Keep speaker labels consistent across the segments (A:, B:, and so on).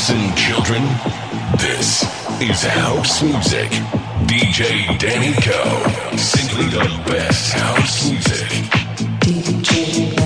A: Listen, children, this is house music. DJ Danny Co. Simply the best house music.
B: DJ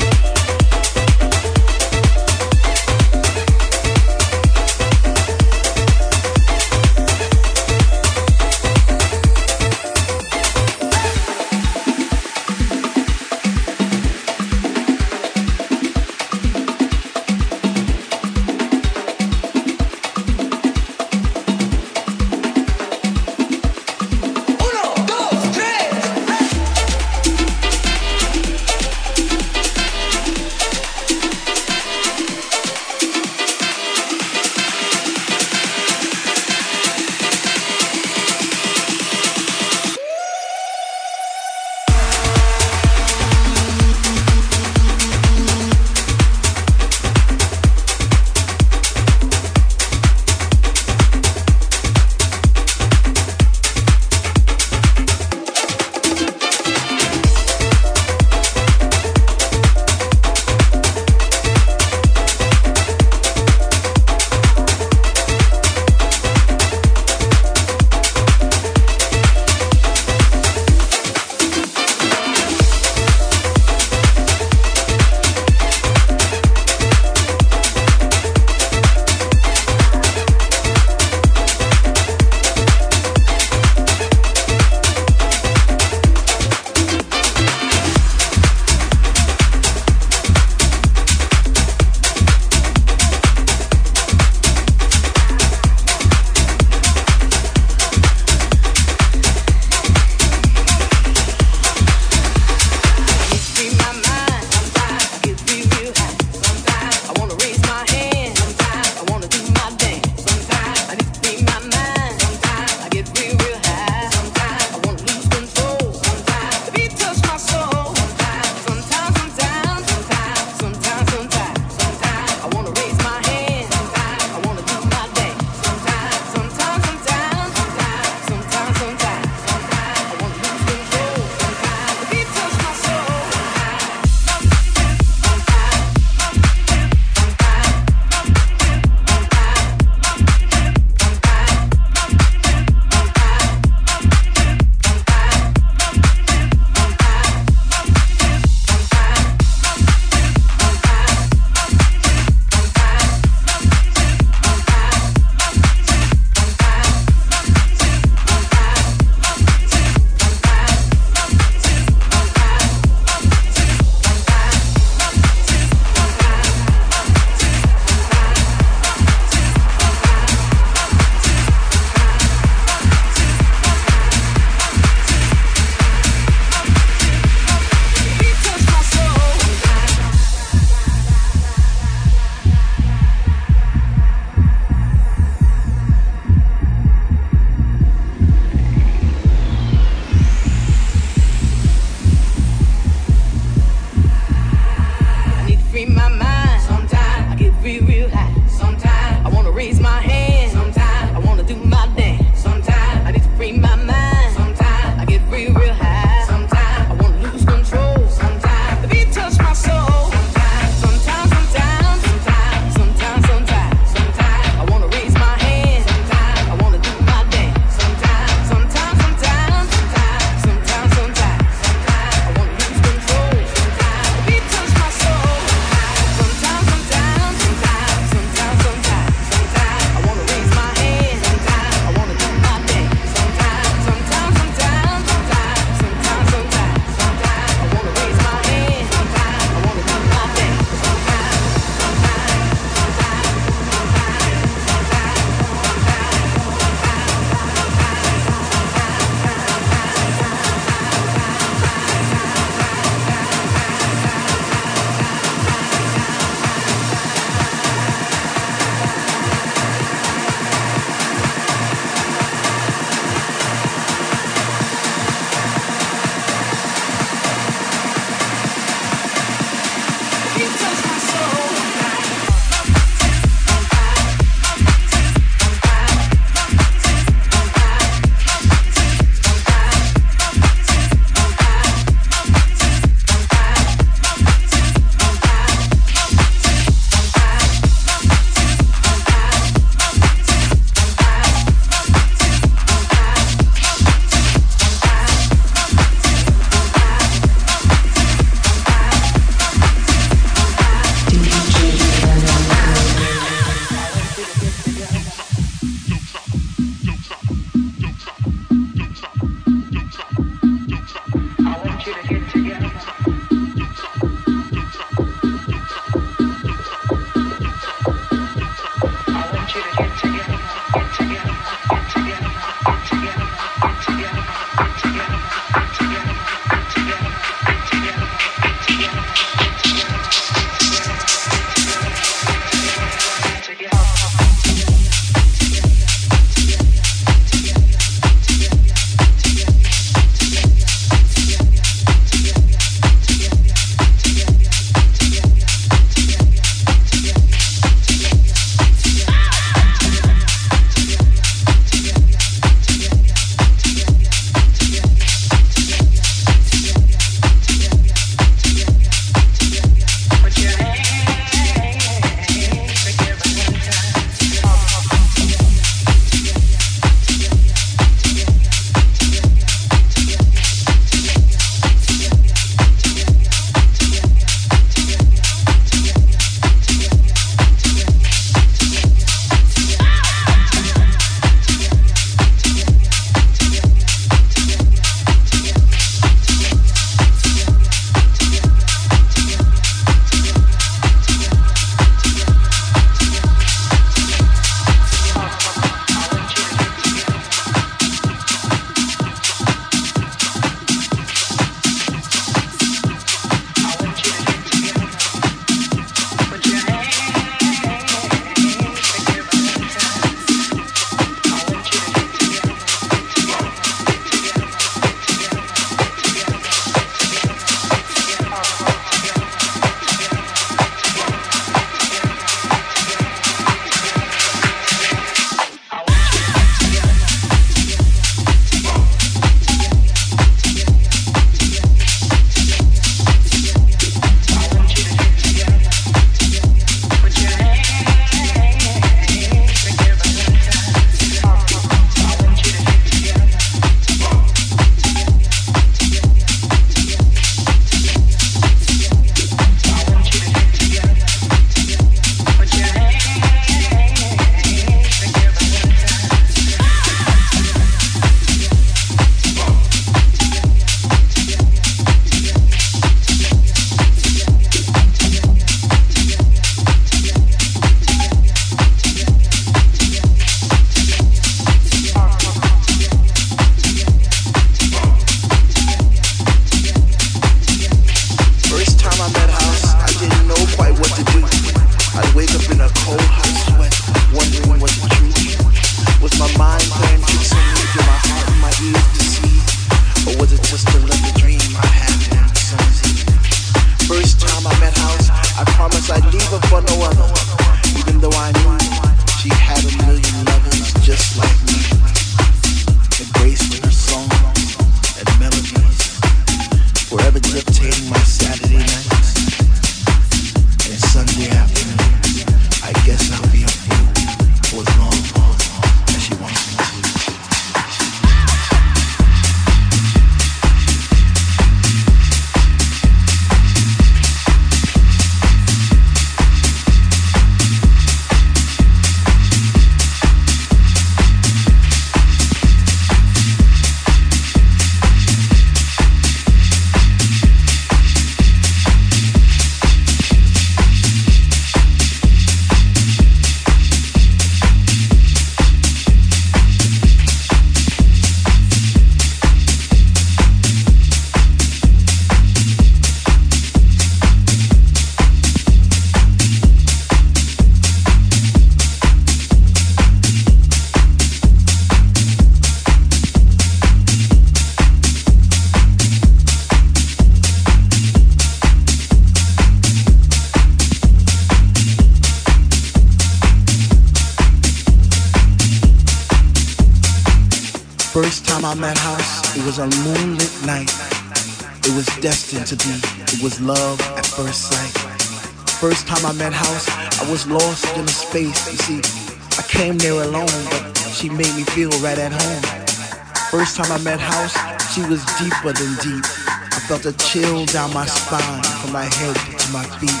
C: she was deeper than deep. I felt a chill down my spine from my head to my feet.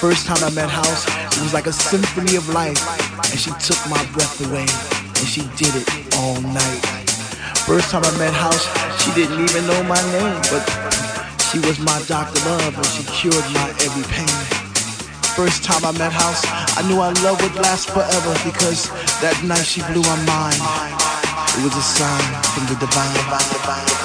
C: First time I met House, it was like a symphony of life, and she took my breath away, and she did it all night. First time I met House, she didn't even know my name, but she was my Dr. Love and she cured my every pain. First time I met House, I knew our love would last forever because that night she blew my mind. It was a sign from the divine.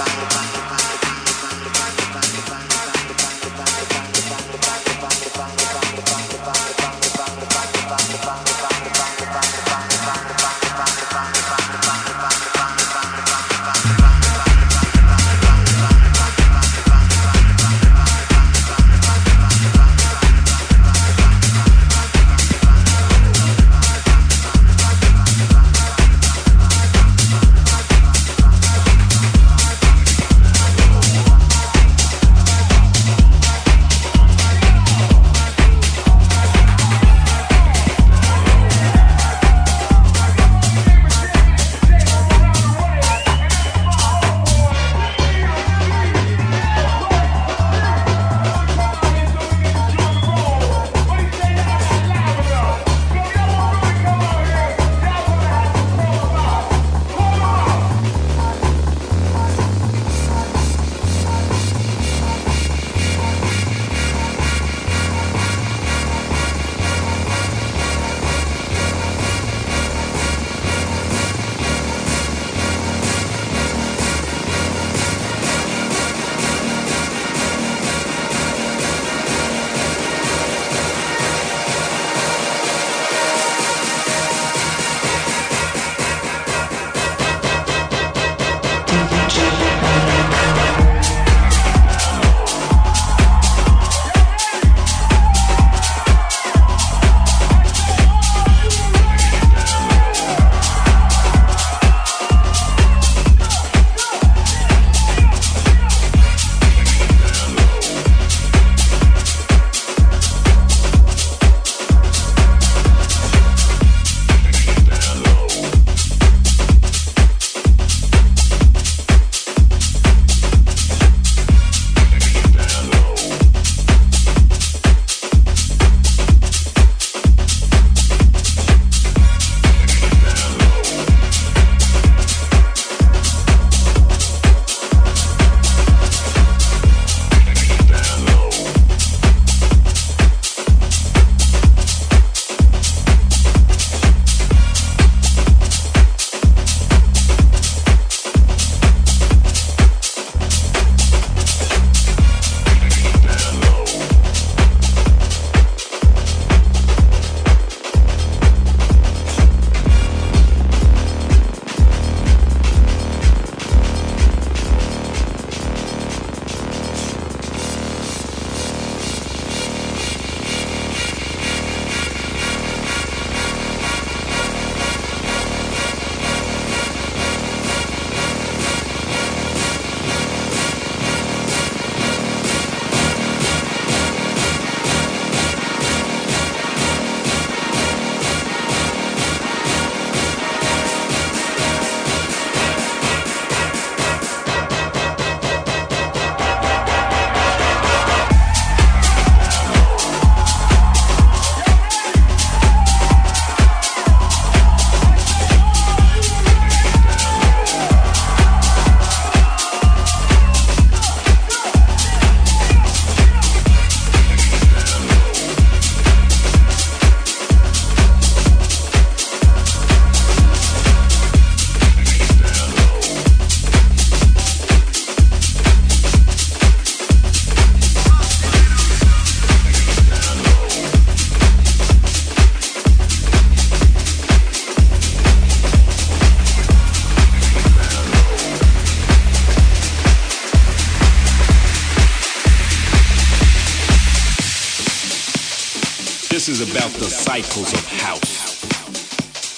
D: Cycles of house,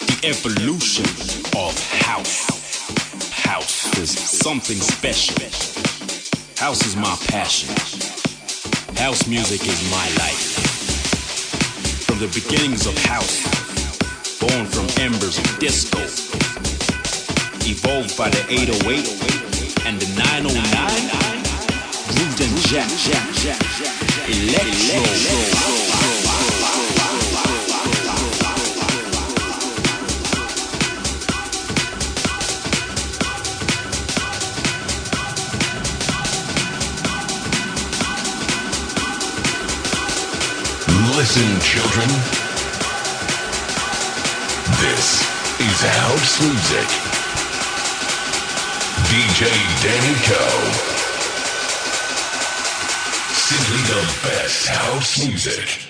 D: the evolution of house. House is something special. House is my passion. House music is my life. From the beginnings of house, born from embers of disco, evolved by the 808 and the 909, grooved and jack, jack, jack, electro.
A: Listen, children. This is house music. DJ Danny Co. Simply the best house music.